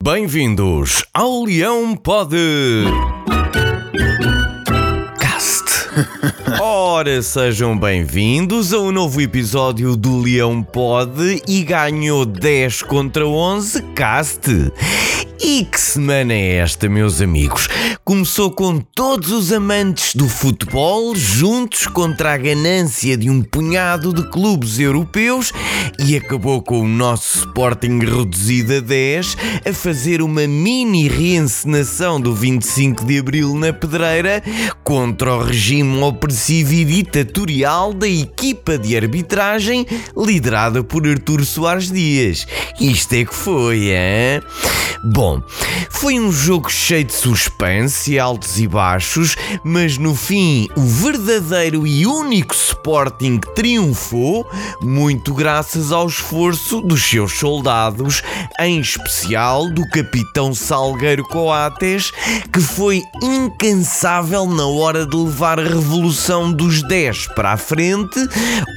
Bem-vindos ao Leão Pod. Cast. Ora, sejam bem-vindos a um novo episódio do Leão Pod e ganhou 10 contra 11 Cast. E que semana é esta, meus amigos? Começou com todos os amantes do futebol juntos contra a ganância de um punhado de clubes europeus e acabou com o nosso Sporting reduzido a 10 a fazer uma mini reencenação do 25 de Abril na Pedreira contra o regime opressivo e ditatorial da equipa de arbitragem liderada por Artur Soares Dias. Isto é que foi, hein? Bom, foi um jogo cheio de suspense, altos e baixos, mas no fim o verdadeiro e único Sporting triunfou, muito graças ao esforço dos seus soldados, em especial do capitão Salgueiro Coates, que foi incansável na hora de levar a revolução dos 10 para a frente,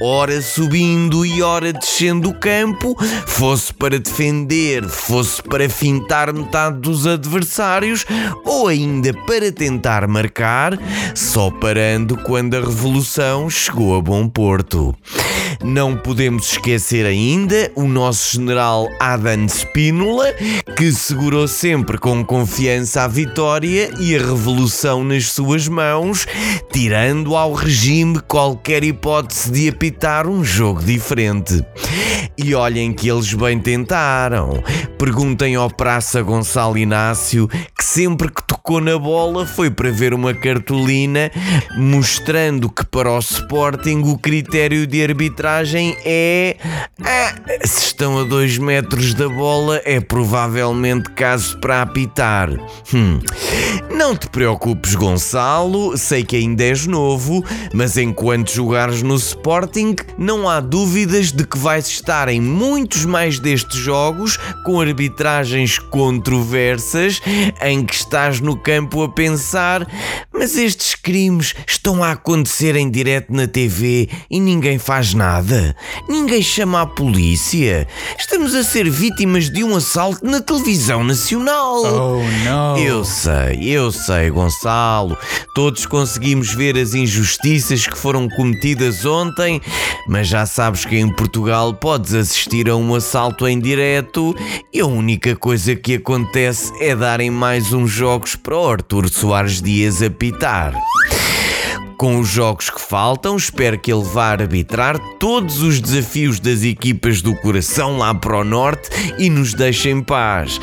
ora subindo e ora descendo o campo, fosse para defender, fosse para fintar metade dos adversários ou ainda para tentar marcar, só parando quando a revolução chegou a bom porto. Não podemos esquecer ainda o nosso general Adam Spínola, que segurou sempre com confiança a vitória e a revolução nas suas mãos, tirando ao regime qualquer hipótese de apitar um jogo diferente. E olhem que eles bem tentaram. Perguntem ao Praça Gonçalo Inácio que sempre que tocou na bola foi para ver uma cartolina mostrando que para o Sporting o critério de arbitragem é ah, se estão a 2 metros da bola é provavelmente caso para apitar. Hum. Não te preocupes, Gonçalo, sei que ainda és novo, mas enquanto jogares no Sporting, não há dúvidas de que vais estar em muitos mais destes jogos com arbitragens controversas em que estás no campo a pensar, mas estes crimes estão a acontecer em direto na TV e ninguém faz nada. Ninguém chama a polícia. Estamos a ser vítimas de um assalto na televisão nacional. Oh não! Eu sei, eu sei, Gonçalo. Todos conseguimos ver as injustiças que foram cometidas ontem, mas já sabes que em Portugal podes assistir a um assalto em direto e a única coisa que acontece é darem mais uns jogos para o Artur Soares Dias apitar. Com os jogos que faltam, espero que ele vá arbitrar todos os desafios das equipas do coração lá para o norte e nos deixe em paz.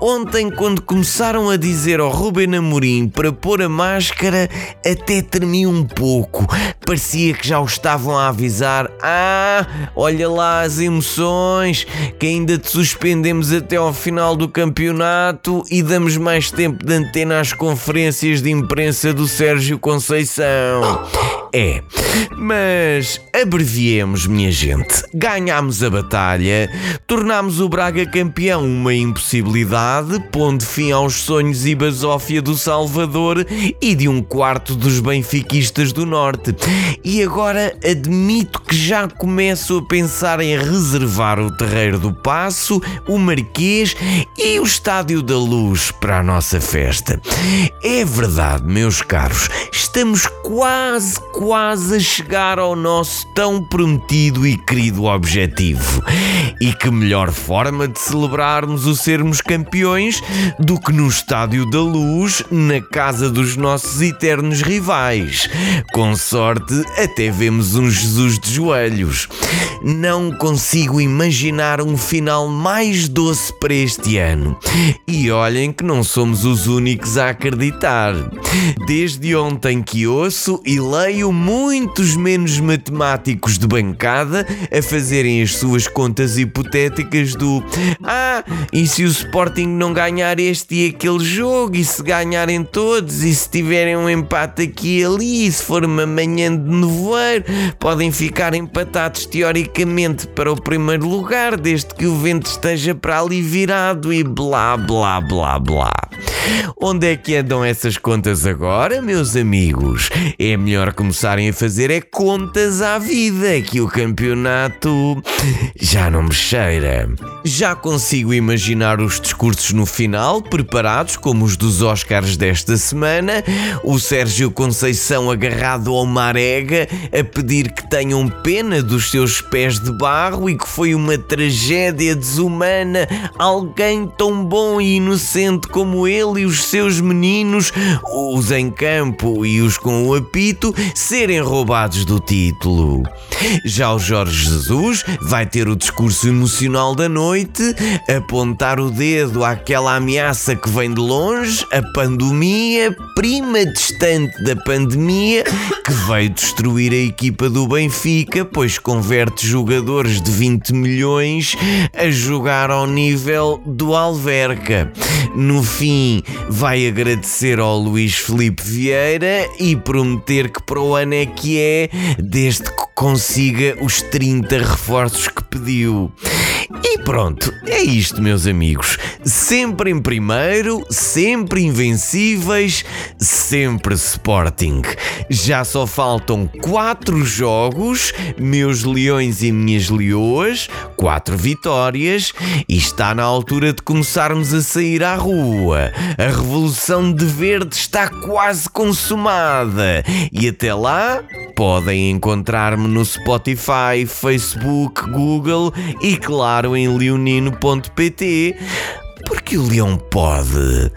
Ontem, quando começaram a dizer ao Ruben Amorim para pôr a máscara, até tremi um pouco. Parecia que já o estavam a avisar: Ah, olha lá as emoções, que ainda te suspendemos até ao final do campeonato e damos mais tempo de antena às conferências de imprensa do Sérgio Conceição. down. É, mas abreviemos, minha gente. Ganhámos a batalha, tornámos o Braga campeão uma impossibilidade, pondo fim aos sonhos e basófia do Salvador e de um quarto dos benfiquistas do Norte. E agora admito que já começo a pensar em reservar o Terreiro do Passo, o Marquês e o Estádio da Luz para a nossa festa. É verdade, meus caros, estamos quase, quase a chegar ao nosso tão prometido e querido objetivo. E que melhor forma de celebrarmos o sermos campeões do que no Estádio da Luz, na casa dos nossos eternos rivais. Com sorte, até vemos um Jesus de joelhos. Não consigo imaginar um final mais doce para este ano. E olhem que não somos os únicos a acreditar. Desde ontem que ouço e leio muitos menos matemáticos de bancada a fazerem as suas contas hipotéticas do Ah, e se o Sporting não ganhar este e aquele jogo, e se ganharem todos, e se tiverem um empate aqui e ali, e se for uma manhã de nevoeiro, podem ficar empatados teoricamente para o primeiro lugar, desde que o vento esteja para ali virado e blá blá blá blá. Onde é que andam essas contas agora, meus amigos? É melhor começarem a fazer é contas à vida, que o campeonato já não me cheira. Já consigo imaginar os discursos no final, preparados como os dos Oscars desta semana, o Sérgio Conceição agarrado ao Marega a pedir que tenham pena dos seus pés de barro e que foi uma tragédia desumana alguém tão bom e inocente como ele e os seus meninos, os em campo e os com o apito, serem roubados do título. Já o Jorge Jesus vai ter o discurso emocional da noite, apontar o dedo àquela ameaça que vem de longe, a pandemia, prima distante da pandemia, que veio destruir a equipa do Benfica, pois converte jogadores de 20 milhões a jogar ao nível do Alverca. No fim, vai agradecer ao Luís Felipe Vieira e prometer que para o ano é que é, desde que consiga os 30 reforços que pediu. Pronto, é isto, meus amigos. Sempre em primeiro, sempre invencíveis, sempre Sporting. Já só faltam quatro jogos, meus leões e minhas leoas, quatro vitórias, e está na altura de começarmos a sair à rua. A revolução de verde está quase consumada. E até lá, podem encontrar-me no Spotify, Facebook, Google e, claro, em leonino.pt. Porque o leão pode.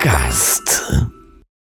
Cast.